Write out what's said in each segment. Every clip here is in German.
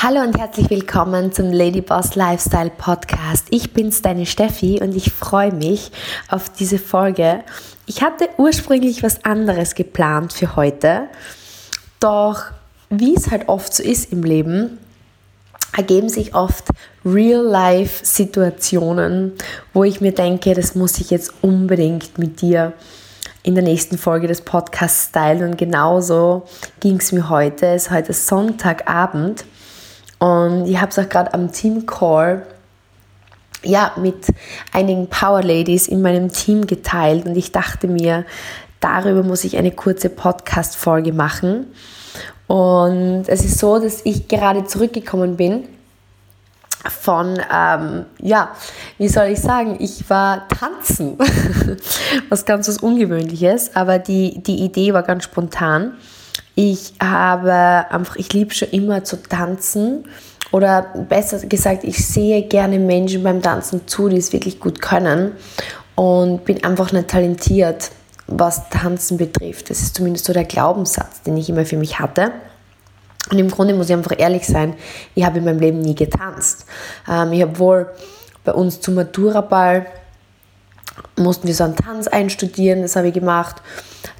Hallo und herzlich willkommen zum Lady Boss Lifestyle Podcast. Ich bin's, deine Steffi, und ich freue mich auf diese Folge. Ich hatte ursprünglich was anderes geplant für heute, doch wie es halt oft so ist im Leben, ergeben sich oft Real-Life-Situationen, wo ich mir denke, das muss ich jetzt unbedingt mit dir in der nächsten Folge des Podcasts teilen. Und genauso ging es mir heute. Es ist heute Sonntagabend und ich habe es auch gerade am Team Call ja, mit einigen Power Ladies in meinem Team geteilt und ich dachte mir, darüber muss ich eine kurze Podcast-Folge machen. Und es ist so, dass ich gerade zurückgekommen bin von, ähm, ja, wie soll ich sagen, ich war tanzen, was ganz was Ungewöhnliches, aber die, die Idee war ganz spontan. Ich habe einfach, ich liebe schon immer zu tanzen oder besser gesagt, ich sehe gerne Menschen beim Tanzen zu, die es wirklich gut können und bin einfach nicht talentiert, was Tanzen betrifft. Das ist zumindest so der Glaubenssatz, den ich immer für mich hatte. Und im Grunde muss ich einfach ehrlich sein, ich habe in meinem Leben nie getanzt. Ähm, ich habe wohl bei uns zum Maturaball mussten wir so einen Tanz einstudieren, das habe ich gemacht.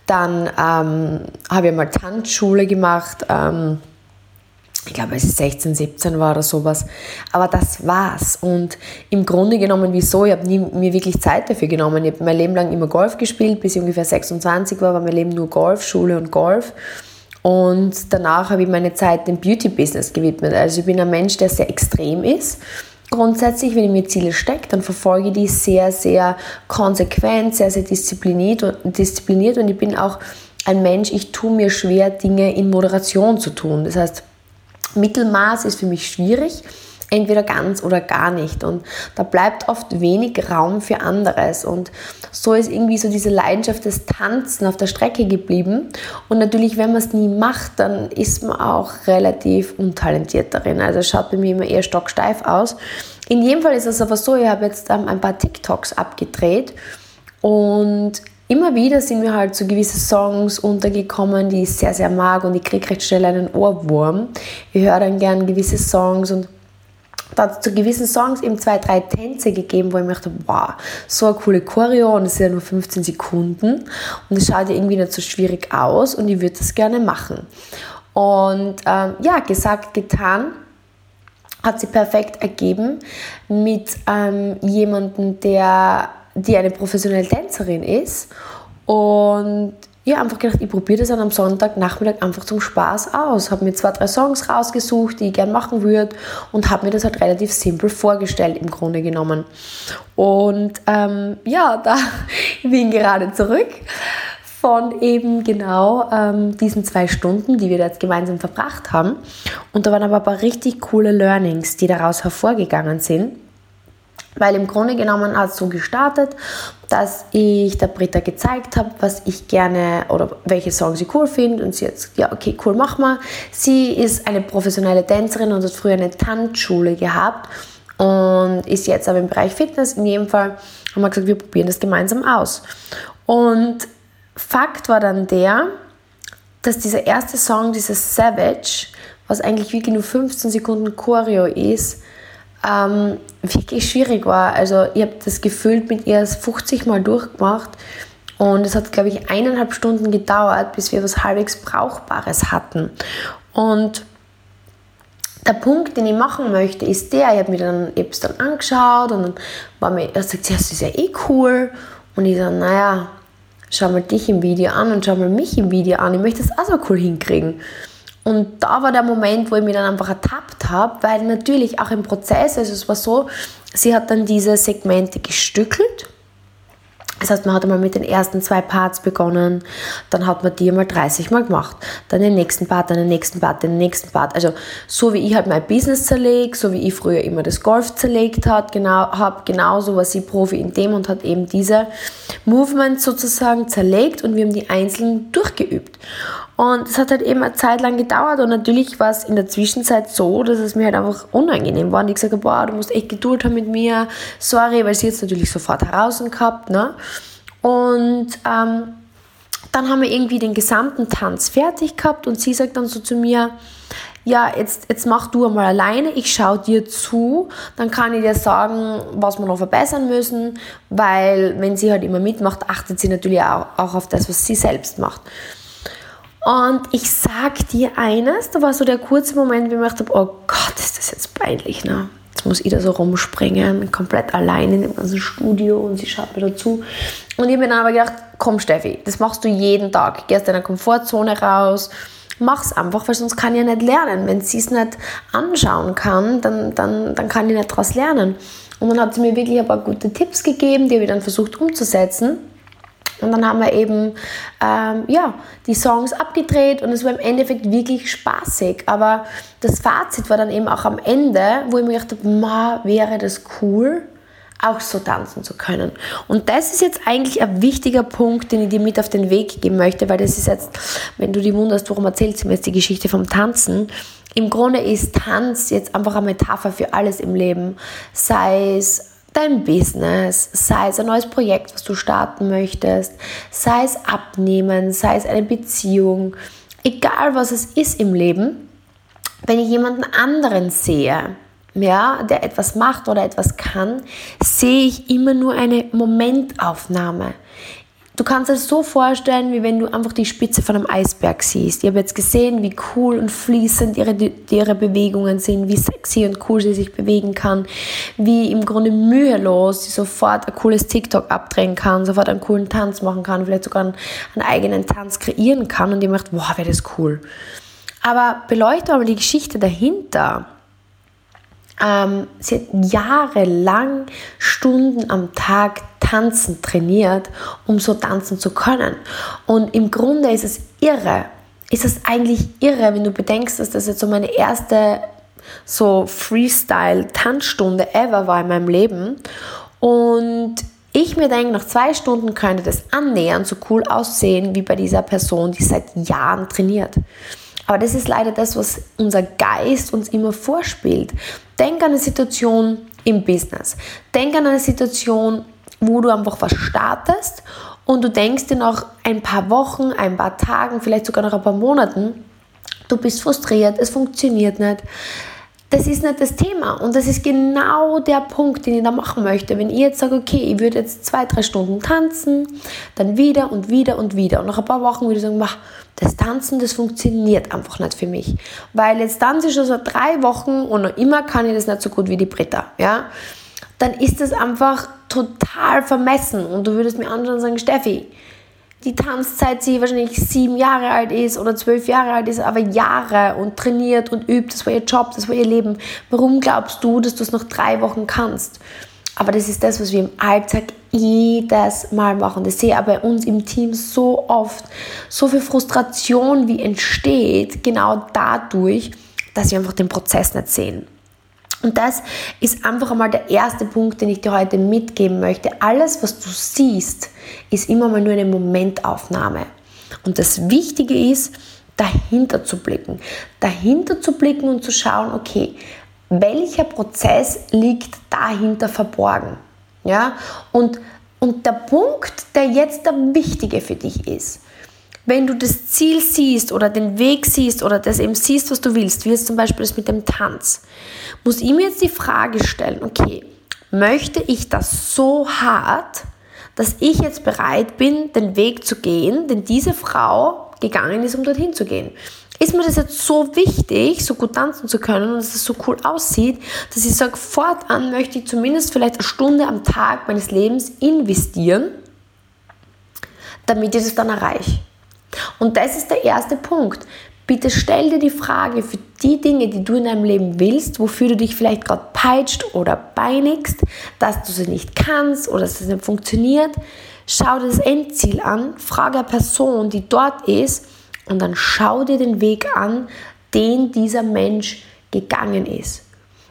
Dann ähm, habe ich mal Tanzschule gemacht. Ähm, ich glaube, als ich 16, 17 war oder sowas. Aber das war's. Und im Grunde genommen, wieso? Ich habe nie mir wirklich Zeit dafür genommen. Ich habe mein Leben lang immer Golf gespielt, bis ich ungefähr 26 war, war mein Leben nur Golf, Schule und Golf. Und danach habe ich meine Zeit dem Beauty-Business gewidmet. Also ich bin ein Mensch, der sehr extrem ist grundsätzlich, wenn ich mir Ziele stecke, dann verfolge ich die sehr, sehr konsequent, sehr, sehr diszipliniert und, diszipliniert und ich bin auch ein Mensch, ich tue mir schwer, Dinge in Moderation zu tun. Das heißt, Mittelmaß ist für mich schwierig entweder ganz oder gar nicht. Und da bleibt oft wenig Raum für anderes. Und so ist irgendwie so diese Leidenschaft des Tanzen auf der Strecke geblieben. Und natürlich, wenn man es nie macht, dann ist man auch relativ untalentiert darin. Also schaut bei mir immer eher stocksteif aus. In jedem Fall ist es aber so, ich habe jetzt ähm, ein paar TikToks abgedreht und immer wieder sind mir halt so gewisse Songs untergekommen, die ich sehr, sehr mag und ich kriege recht schnell einen Ohrwurm. Ich höre dann gern gewisse Songs und da zu gewissen Songs eben zwei, drei Tänze gegeben, wo ich mir dachte, wow, so eine coole Choreo und es sind ja nur 15 Sekunden und es schaut ja irgendwie nicht so schwierig aus und ich würde das gerne machen. Und ähm, ja, gesagt, getan, hat sie perfekt ergeben mit ähm, jemandem, der die eine professionelle Tänzerin ist und habe einfach gedacht, ich probiere das dann am Sonntagnachmittag einfach zum Spaß aus. Habe mir zwei, drei Songs rausgesucht, die ich gerne machen würde und habe mir das halt relativ simpel vorgestellt im Grunde genommen. Und ähm, ja, da bin ich gerade zurück von eben genau ähm, diesen zwei Stunden, die wir da jetzt gemeinsam verbracht haben. Und da waren aber ein paar richtig coole Learnings, die daraus hervorgegangen sind. Weil im Grunde genommen hat es so gestartet, dass ich der Britta gezeigt habe, was ich gerne oder welche Songs ich cool finde und sie jetzt, ja, okay, cool, mach mal. Sie ist eine professionelle Tänzerin und hat früher eine Tanzschule gehabt und ist jetzt aber im Bereich Fitness. In jedem Fall haben wir gesagt, wir probieren das gemeinsam aus. Und Fakt war dann der, dass dieser erste Song, dieses Savage, was eigentlich wirklich nur 15 Sekunden Choreo ist, ähm, wirklich schwierig war. Also ich habe das gefühlt mit ihr 50 Mal durchgemacht und es hat, glaube ich, eineinhalb Stunden gedauert, bis wir was halbwegs Brauchbares hatten. Und der Punkt, den ich machen möchte, ist der, ich habe mir dann Apps dann angeschaut und dann war mir, er sagt, das ist ja eh cool. Und ich so, naja, schau mal dich im Video an und schau mal mich im Video an. Ich möchte das auch so cool hinkriegen. Und da war der Moment, wo ich mich dann einfach ertappt habe, weil natürlich auch im Prozess, also es war so, sie hat dann diese Segmente gestückelt das heißt, man hat einmal mit den ersten zwei Parts begonnen, dann hat man die einmal 30 Mal gemacht, dann den nächsten Part, dann den nächsten Part, den nächsten Part. Also so wie ich halt mein Business zerlege, so wie ich früher immer das Golf zerlegt hat, genau, habe, genauso war sie Profi in dem und hat eben diese Movements sozusagen zerlegt und wir haben die einzeln durchgeübt. Und es hat halt eben eine Zeit lang gedauert und natürlich war es in der Zwischenzeit so, dass es mir halt einfach unangenehm war und ich gesagt habe, boah, du musst echt Geduld haben mit mir, sorry, weil sie jetzt natürlich sofort heraus gehabt, ne? Und ähm, dann haben wir irgendwie den gesamten Tanz fertig gehabt und sie sagt dann so zu mir, ja, jetzt, jetzt mach du einmal alleine, ich schaue dir zu, dann kann ich dir sagen, was wir noch verbessern müssen, weil wenn sie halt immer mitmacht, achtet sie natürlich auch, auch auf das, was sie selbst macht. Und ich sag dir eines, da war so der kurze Moment, wo ich mir gedacht habe, oh Gott, ist das jetzt peinlich, ne? Jetzt muss ich da so rumspringen, komplett allein in dem ganzen Studio und sie schaut mir dazu. Und ich habe mir dann aber gedacht, komm Steffi, das machst du jeden Tag. Geh aus deiner Komfortzone raus, mach's einfach, weil sonst kann ich ja nicht lernen. Wenn sie es nicht anschauen kann, dann, dann, dann kann ich nicht daraus lernen. Und dann hat sie mir wirklich ein paar gute Tipps gegeben, die habe ich dann versucht umzusetzen. Und dann haben wir eben ähm, ja, die Songs abgedreht und es war im Endeffekt wirklich spaßig. Aber das Fazit war dann eben auch am Ende, wo ich mir gedacht habe, ma, wäre das cool, auch so tanzen zu können. Und das ist jetzt eigentlich ein wichtiger Punkt, den ich dir mit auf den Weg geben möchte, weil das ist jetzt, wenn du dich wunderst, warum erzählst du mir jetzt die Geschichte vom Tanzen? Im Grunde ist Tanz jetzt einfach eine Metapher für alles im Leben, sei es dein Business, sei es ein neues Projekt, was du starten möchtest, sei es Abnehmen, sei es eine Beziehung, egal was es ist im Leben, wenn ich jemanden anderen sehe, ja, der etwas macht oder etwas kann, sehe ich immer nur eine Momentaufnahme. Du kannst es so vorstellen, wie wenn du einfach die Spitze von einem Eisberg siehst. Ich habe jetzt gesehen, wie cool und fließend ihre, ihre Bewegungen sind, wie sexy und cool sie sich bewegen kann, wie im Grunde mühelos sie sofort ein cooles TikTok abdrehen kann, sofort einen coolen Tanz machen kann, vielleicht sogar einen, einen eigenen Tanz kreieren kann und ihr macht, wow, wäre das cool. Aber beleuchte aber die Geschichte dahinter. Ähm, sie hat jahrelang Stunden am Tag tanzen trainiert, um so tanzen zu können. Und im Grunde ist es irre. Ist es eigentlich irre, wenn du bedenkst, dass das jetzt so meine erste so Freestyle-Tanzstunde ever war in meinem Leben. Und ich mir denke, nach zwei Stunden könnte das annähernd so cool aussehen wie bei dieser Person, die seit Jahren trainiert. Aber das ist leider das, was unser Geist uns immer vorspielt. Denk an eine Situation im Business. Denk an eine Situation, wo du einfach was startest und du denkst dir nach ein paar Wochen, ein paar Tagen, vielleicht sogar nach ein paar Monaten, du bist frustriert, es funktioniert nicht. Das ist nicht das Thema und das ist genau der Punkt, den ich da machen möchte. Wenn ich jetzt sage, okay, ich würde jetzt zwei, drei Stunden tanzen, dann wieder und wieder und wieder und nach ein paar Wochen würde ich sagen, das Tanzen, das funktioniert einfach nicht für mich. Weil jetzt tanze ich schon seit drei Wochen und noch immer kann ich das nicht so gut wie die Britta. Ja? Dann ist das einfach total vermessen. Und du würdest mir anschauen und sagen, Steffi, die Tanzzeit, sie wahrscheinlich sieben Jahre alt ist oder zwölf Jahre alt ist, aber Jahre und trainiert und übt, das war ihr Job, das war ihr Leben. Warum glaubst du, dass du es nach drei Wochen kannst? Aber das ist das, was wir im Alltag jedes Mal machen. Das sehe ich bei uns im Team so oft. So viel Frustration, wie entsteht, genau dadurch, dass wir einfach den Prozess nicht sehen. Und das ist einfach einmal der erste Punkt, den ich dir heute mitgeben möchte. Alles, was du siehst, ist immer mal nur eine Momentaufnahme. Und das Wichtige ist, dahinter zu blicken. Dahinter zu blicken und zu schauen, okay, welcher Prozess liegt dahinter verborgen. Ja? Und, und der Punkt, der jetzt der wichtige für dich ist, wenn du das Ziel siehst oder den Weg siehst oder das eben siehst, was du willst, wie jetzt zum Beispiel das mit dem Tanz, muss ich mir jetzt die Frage stellen, okay, möchte ich das so hart, dass ich jetzt bereit bin, den Weg zu gehen, den diese Frau gegangen ist, um dorthin zu gehen? Ist mir das jetzt so wichtig, so gut tanzen zu können und dass es so cool aussieht, dass ich sage, fortan möchte ich zumindest vielleicht eine Stunde am Tag meines Lebens investieren, damit ich das dann erreiche. Und das ist der erste Punkt. Bitte stell dir die Frage für die Dinge, die du in deinem Leben willst, wofür du dich vielleicht gerade peitscht oder beinigst, dass du sie nicht kannst oder dass es nicht funktioniert. Schau dir das Endziel an, frage eine Person, die dort ist, und dann schau dir den Weg an, den dieser Mensch gegangen ist.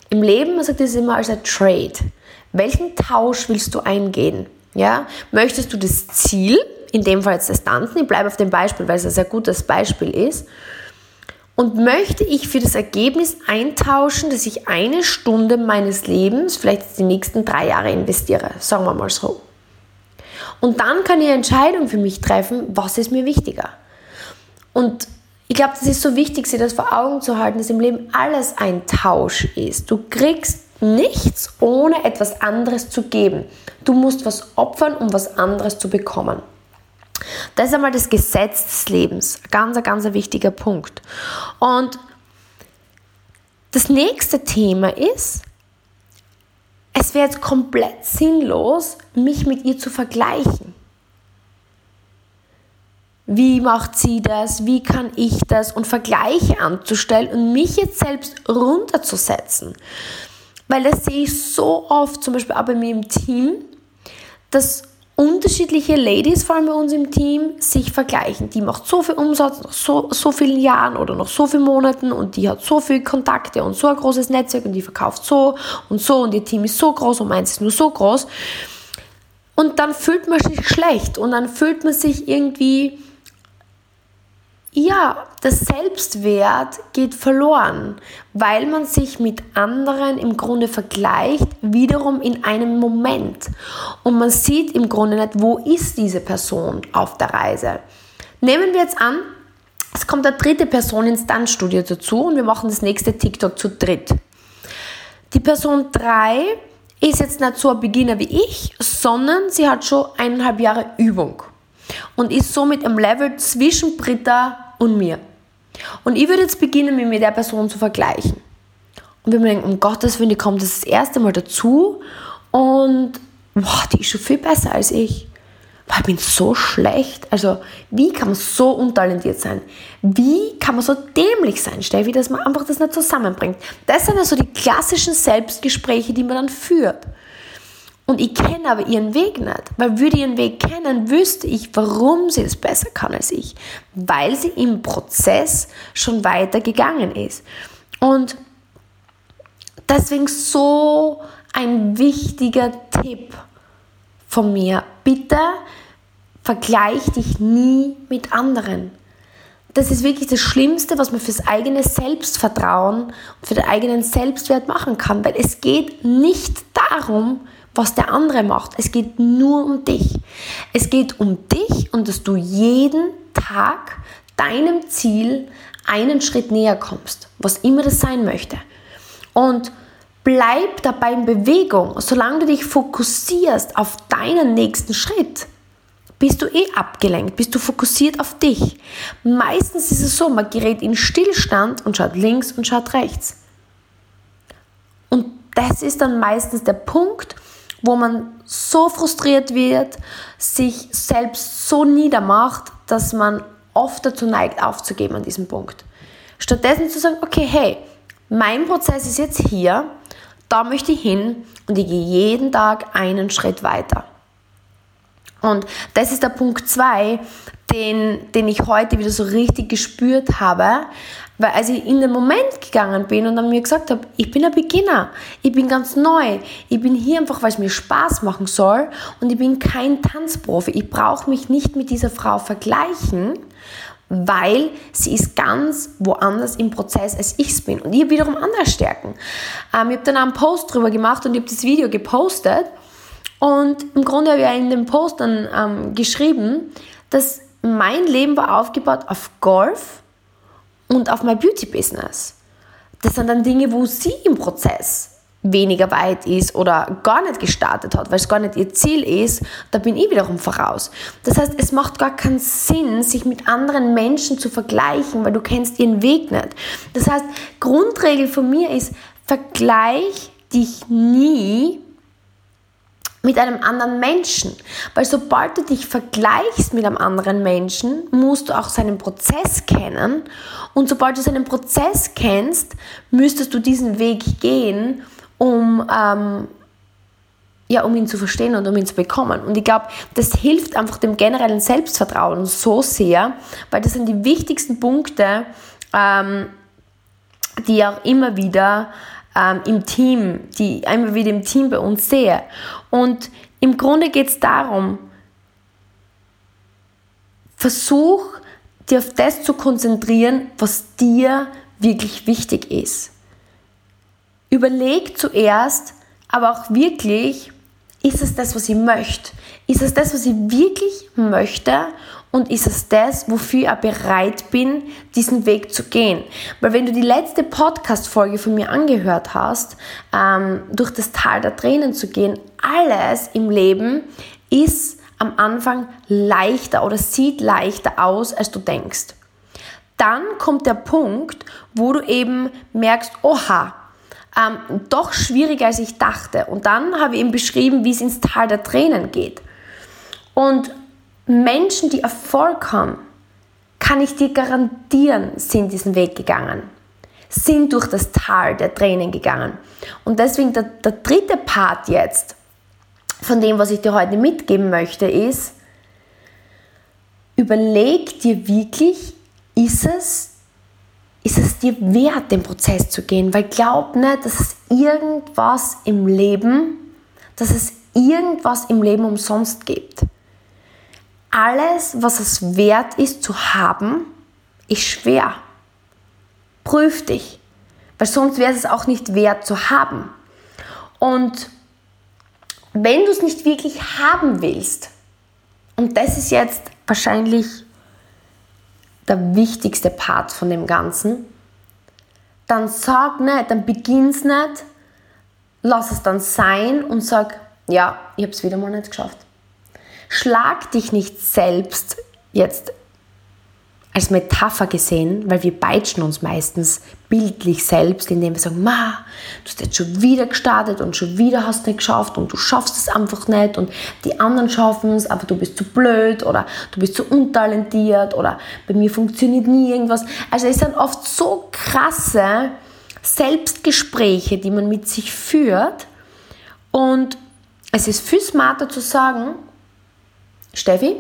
Im Leben, man sagt das immer als ein Trade. Welchen Tausch willst du eingehen? Ja? Möchtest du das Ziel, in dem Fall jetzt das Tanzen, ich bleibe auf dem Beispiel, weil es ein sehr gutes Beispiel ist, und möchte ich für das Ergebnis eintauschen, dass ich eine Stunde meines Lebens, vielleicht die nächsten drei Jahre investiere, sagen wir mal so. Und dann kann ich eine Entscheidung für mich treffen, was ist mir wichtiger. Und ich glaube, das ist so wichtig, sich das vor Augen zu halten, dass im Leben alles ein Tausch ist. Du kriegst nichts, ohne etwas anderes zu geben. Du musst was opfern, um was anderes zu bekommen. Das ist einmal das Gesetz des Lebens. Ganz, ganz ein wichtiger Punkt. Und das nächste Thema ist, es wäre jetzt komplett sinnlos, mich mit ihr zu vergleichen. Wie macht sie das? Wie kann ich das? Und Vergleiche anzustellen und mich jetzt selbst runterzusetzen. Weil das sehe ich so oft, zum Beispiel auch bei mir im Team, dass unterschiedliche Ladies, vor allem bei uns im Team, sich vergleichen. Die macht so viel Umsatz nach so, so vielen Jahren oder nach so vielen Monaten und die hat so viele Kontakte und so ein großes Netzwerk und die verkauft so und so und ihr Team ist so groß und meins ist nur so groß. Und dann fühlt man sich schlecht und dann fühlt man sich irgendwie ja, der Selbstwert geht verloren, weil man sich mit anderen im Grunde vergleicht, wiederum in einem Moment. Und man sieht im Grunde nicht, wo ist diese Person auf der Reise. Nehmen wir jetzt an, es kommt eine dritte Person ins Tanzstudio dazu und wir machen das nächste TikTok zu dritt. Die Person 3 ist jetzt nicht so ein Beginner wie ich, sondern sie hat schon eineinhalb Jahre Übung und ist somit im Level zwischen Britta und mir. Und ich würde jetzt beginnen, mich mit der Person zu vergleichen. Und wir denken, um Gottes Willen, die kommt das, das erste Mal dazu und boah, die ist schon viel besser als ich. Boah, ich bin so schlecht. Also, wie kann man so untalentiert sein? Wie kann man so dämlich sein, Steffi, dass man einfach das nicht zusammenbringt? Das sind also die klassischen Selbstgespräche, die man dann führt. Und ich kenne aber ihren Weg nicht, weil würde ich ihren Weg kennen, wüsste ich, warum sie es besser kann als ich, weil sie im Prozess schon weiter gegangen ist. Und deswegen so ein wichtiger Tipp von mir. Bitte vergleich dich nie mit anderen. Das ist wirklich das Schlimmste, was man fürs eigene Selbstvertrauen und für den eigenen Selbstwert machen kann, weil es geht nicht darum, was der andere macht. Es geht nur um dich. Es geht um dich und dass du jeden Tag deinem Ziel einen Schritt näher kommst, was immer das sein möchte. Und bleib dabei in Bewegung, solange du dich fokussierst auf deinen nächsten Schritt. Bist du eh abgelenkt, bist du fokussiert auf dich. Meistens ist es so, man gerät in Stillstand und schaut links und schaut rechts. Und das ist dann meistens der Punkt, wo man so frustriert wird, sich selbst so niedermacht, dass man oft dazu neigt, aufzugeben an diesem Punkt. Stattdessen zu sagen, okay, hey, mein Prozess ist jetzt hier, da möchte ich hin und ich gehe jeden Tag einen Schritt weiter. Und das ist der Punkt 2, den, den ich heute wieder so richtig gespürt habe, weil als ich in den Moment gegangen bin und dann mir gesagt habe, ich bin ein Beginner, ich bin ganz neu, ich bin hier einfach, weil es mir Spaß machen soll und ich bin kein Tanzprofi. Ich brauche mich nicht mit dieser Frau vergleichen, weil sie ist ganz woanders im Prozess, als ich es bin. Und ich habe wiederum andere Stärken. Ähm, ich habe dann einen Post drüber gemacht und ich habe das Video gepostet. Und im Grunde habe ich in dem Post dann ähm, geschrieben, dass mein Leben war aufgebaut auf Golf, und auf mein Beauty-Business. Das sind dann Dinge, wo sie im Prozess weniger weit ist oder gar nicht gestartet hat, weil es gar nicht ihr Ziel ist, da bin ich wiederum voraus. Das heißt, es macht gar keinen Sinn, sich mit anderen Menschen zu vergleichen, weil du kennst ihren Weg nicht. Das heißt, Grundregel von mir ist, vergleich dich nie mit einem anderen Menschen. Weil sobald du dich vergleichst mit einem anderen Menschen, musst du auch seinen Prozess kennen. Und sobald du seinen Prozess kennst, müsstest du diesen Weg gehen, um, ähm, ja, um ihn zu verstehen und um ihn zu bekommen. Und ich glaube, das hilft einfach dem generellen Selbstvertrauen so sehr, weil das sind die wichtigsten Punkte, ähm, die auch immer wieder ähm, im Team, die immer wieder im Team bei uns sehe. Und im Grunde geht es darum, versuch dir auf das zu konzentrieren, was dir wirklich wichtig ist. Überleg zuerst, aber auch wirklich, ist es das, was ich möchte? Ist es das, was ich wirklich möchte? Und ist es das, wofür ich bereit bin, diesen Weg zu gehen? Weil wenn du die letzte Podcast-Folge von mir angehört hast, ähm, durch das Tal der Tränen zu gehen, alles im Leben ist am Anfang leichter oder sieht leichter aus, als du denkst. Dann kommt der Punkt, wo du eben merkst, oha, ähm, doch schwieriger als ich dachte. Und dann habe ich eben beschrieben, wie es ins Tal der Tränen geht. Und Menschen, die Erfolg haben, kann ich dir garantieren, sind diesen Weg gegangen, sind durch das Tal der Tränen gegangen. Und deswegen der, der dritte Part jetzt von dem, was ich dir heute mitgeben möchte, ist, überleg dir wirklich, ist es, ist es dir wert, den Prozess zu gehen? Weil glaub nicht, dass es irgendwas im Leben, dass es irgendwas im Leben umsonst gibt alles, was es wert ist zu haben, ist schwer. Prüf dich, weil sonst wäre es auch nicht wert zu haben. Und wenn du es nicht wirklich haben willst, und das ist jetzt wahrscheinlich der wichtigste Part von dem Ganzen, dann sag nicht, dann beginn's nicht, lass es dann sein und sag, ja, ich habe es wieder mal nicht geschafft. Schlag dich nicht selbst jetzt als Metapher gesehen, weil wir peitschen uns meistens bildlich selbst, indem wir sagen, Ma, du hast jetzt schon wieder gestartet und schon wieder hast du nicht geschafft und du schaffst es einfach nicht und die anderen schaffen es, aber du bist zu blöd oder du bist zu untalentiert oder bei mir funktioniert nie irgendwas. Also es sind oft so krasse Selbstgespräche, die man mit sich führt und es ist viel smarter zu sagen, Steffi,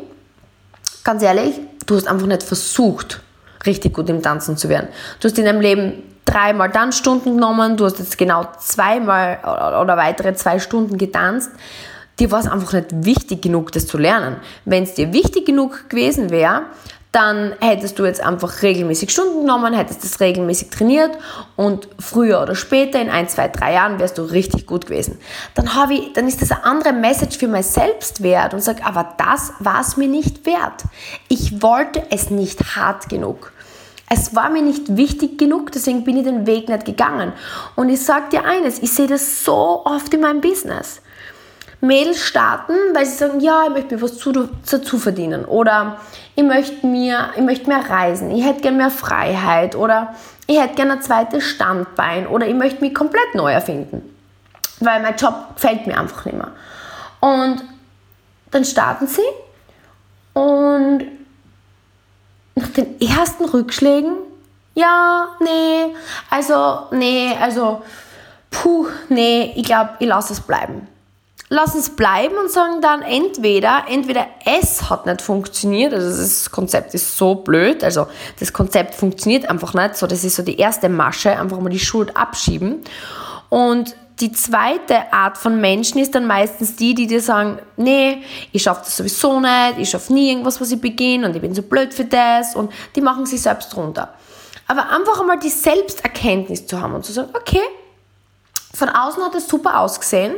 ganz ehrlich, du hast einfach nicht versucht, richtig gut im Tanzen zu werden. Du hast in deinem Leben dreimal Tanzstunden genommen, du hast jetzt genau zweimal oder weitere zwei Stunden getanzt. Dir war es einfach nicht wichtig genug, das zu lernen. Wenn es dir wichtig genug gewesen wäre, dann hättest du jetzt einfach regelmäßig Stunden genommen, hättest das regelmäßig trainiert und früher oder später, in ein, zwei, drei Jahren, wärst du richtig gut gewesen. Dann, habe ich, dann ist das eine andere Message für mein Selbstwert und sage, aber das war es mir nicht wert. Ich wollte es nicht hart genug. Es war mir nicht wichtig genug, deswegen bin ich den Weg nicht gegangen. Und ich sage dir eines, ich sehe das so oft in meinem Business. Mädels starten, weil sie sagen, ja, ich möchte mir was dazu verdienen. Oder ich möchte, mir, ich möchte mehr reisen, ich hätte gerne mehr Freiheit. Oder ich hätte gerne ein zweites Standbein. Oder ich möchte mich komplett neu erfinden, weil mein Job gefällt mir einfach nicht mehr. Und dann starten sie. Und nach den ersten Rückschlägen, ja, nee, also, nee, also, puh, nee, ich glaube, ich lasse es bleiben lassen es bleiben und sagen dann entweder, entweder es hat nicht funktioniert, also das Konzept ist so blöd, also das Konzept funktioniert einfach nicht, so das ist so die erste Masche, einfach mal die Schuld abschieben und die zweite Art von Menschen ist dann meistens die, die dir sagen, nee, ich schaffe das sowieso nicht, ich schaffe nie irgendwas, was ich beginne und ich bin so blöd für das und die machen sich selbst runter. Aber einfach einmal die Selbsterkenntnis zu haben und zu sagen, okay, von außen hat es super ausgesehen,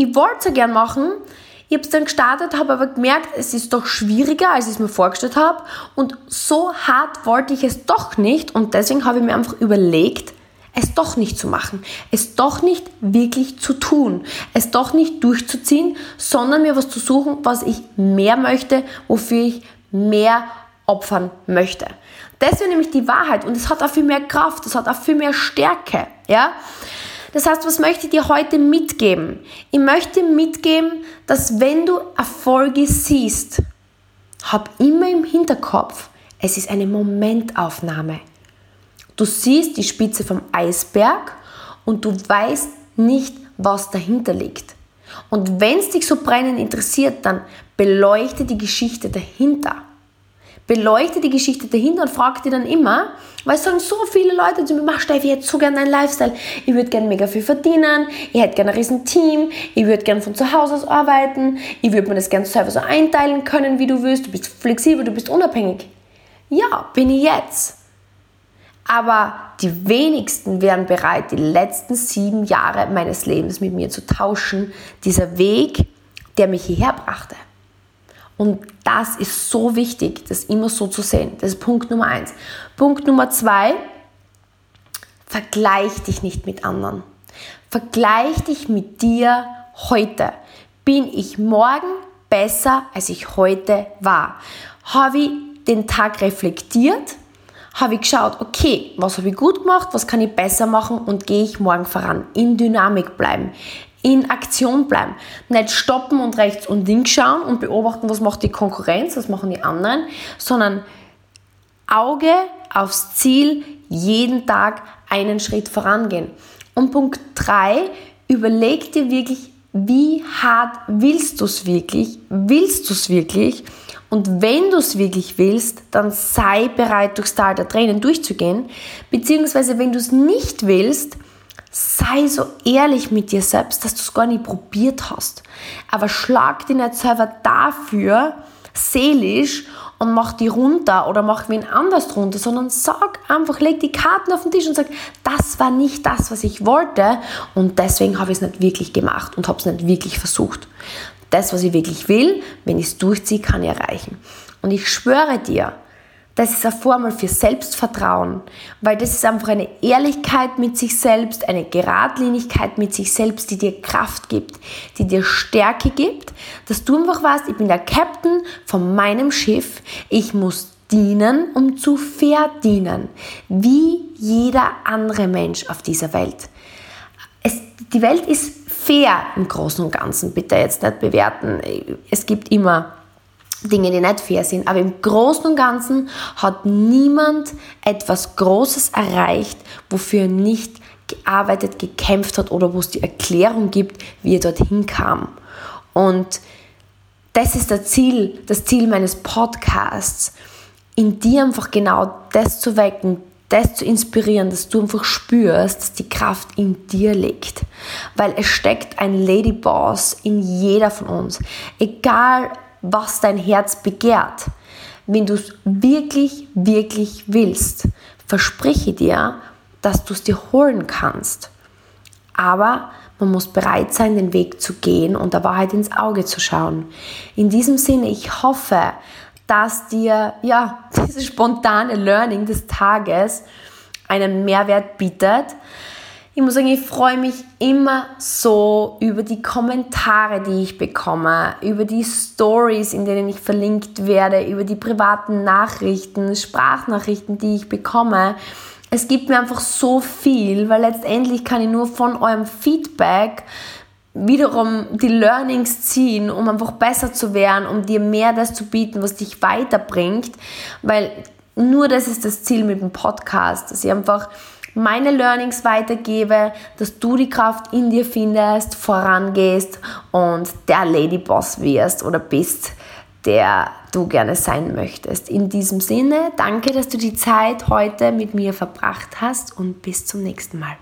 ich wollte es ja gern machen. Ich habe es dann gestartet, habe aber gemerkt, es ist doch schwieriger, als ich es mir vorgestellt habe. Und so hart wollte ich es doch nicht. Und deswegen habe ich mir einfach überlegt, es doch nicht zu machen, es doch nicht wirklich zu tun, es doch nicht durchzuziehen, sondern mir was zu suchen, was ich mehr möchte, wofür ich mehr opfern möchte. Das wäre nämlich die Wahrheit und es hat auch viel mehr Kraft, es hat auch viel mehr Stärke. Ja? Das heißt, was möchte ich dir heute mitgeben? Ich möchte mitgeben, dass wenn du Erfolge siehst, hab immer im Hinterkopf, es ist eine Momentaufnahme. Du siehst die Spitze vom Eisberg und du weißt nicht, was dahinter liegt. Und wenn es dich so brennend interessiert, dann beleuchte die Geschichte dahinter beleuchte die Geschichte dahinter und frag dir dann immer, weil es sagen so viele Leute zu mir, mach Steffi, ich hätte so gerne einen Lifestyle, ich würde gerne mega viel verdienen, ich hätte gerne ein riesen Team, ich würde gerne von zu Hause aus arbeiten, ich würde mir das gerne selber so einteilen können, wie du willst, du bist flexibel, du bist unabhängig. Ja, bin ich jetzt. Aber die wenigsten wären bereit, die letzten sieben Jahre meines Lebens mit mir zu tauschen. Dieser Weg, der mich hierher brachte. Und das ist so wichtig, das immer so zu sehen. Das ist Punkt Nummer eins. Punkt Nummer zwei, vergleich dich nicht mit anderen. Vergleich dich mit dir heute. Bin ich morgen besser, als ich heute war? Habe ich den Tag reflektiert? Habe ich geschaut, okay, was habe ich gut gemacht, was kann ich besser machen und gehe ich morgen voran? In Dynamik bleiben, in Aktion bleiben. Nicht stoppen und rechts und links schauen und beobachten, was macht die Konkurrenz, was machen die anderen, sondern Auge aufs Ziel, jeden Tag einen Schritt vorangehen. Und Punkt 3, überleg dir wirklich, wie hart willst du es wirklich? Willst du es wirklich? Und wenn du es wirklich willst, dann sei bereit, durchs Tal der Tränen durchzugehen. Beziehungsweise wenn du es nicht willst, sei so ehrlich mit dir selbst, dass du es gar nicht probiert hast. Aber schlag dich nicht selber dafür seelisch und mach die runter oder mach wen anders runter, sondern sag einfach, leg die Karten auf den Tisch und sag, das war nicht das, was ich wollte und deswegen habe ich es nicht wirklich gemacht und habe es nicht wirklich versucht. Das, was ich wirklich will, wenn ich es durchziehe, kann ich erreichen. Und ich schwöre dir, das ist eine Formel für Selbstvertrauen, weil das ist einfach eine Ehrlichkeit mit sich selbst, eine Geradlinigkeit mit sich selbst, die dir Kraft gibt, die dir Stärke gibt, dass du einfach weißt, ich bin der Captain von meinem Schiff, ich muss dienen, um zu verdienen, wie jeder andere Mensch auf dieser Welt. Es, die Welt ist fair im Großen und Ganzen, bitte jetzt nicht bewerten. Es gibt immer Dinge, die nicht fair sind. Aber im Großen und Ganzen hat niemand etwas Großes erreicht, wofür er nicht gearbeitet, gekämpft hat oder wo es die Erklärung gibt, wie er dorthin kam. Und das ist das Ziel, das Ziel meines Podcasts, in dir einfach genau das zu wecken, das zu inspirieren, dass du einfach spürst, dass die Kraft in dir liegt. Weil es steckt ein Ladyboss in jeder von uns. Egal, was dein Herz begehrt. Wenn du es wirklich, wirklich willst, verspreche dir, dass du es dir holen kannst. Aber man muss bereit sein, den Weg zu gehen und der Wahrheit ins Auge zu schauen. In diesem Sinne, ich hoffe, dass dir ja dieses spontane Learning des Tages einen Mehrwert bietet. Ich muss sagen, ich freue mich immer so über die Kommentare, die ich bekomme, über die Stories, in denen ich verlinkt werde, über die privaten Nachrichten, Sprachnachrichten, die ich bekomme. Es gibt mir einfach so viel, weil letztendlich kann ich nur von eurem Feedback wiederum die Learnings ziehen, um einfach besser zu werden, um dir mehr das zu bieten, was dich weiterbringt, weil nur das ist das Ziel mit dem Podcast, dass ich einfach meine Learnings weitergebe, dass du die Kraft in dir findest, vorangehst und der Ladyboss wirst oder bist, der du gerne sein möchtest. In diesem Sinne, danke, dass du die Zeit heute mit mir verbracht hast und bis zum nächsten Mal.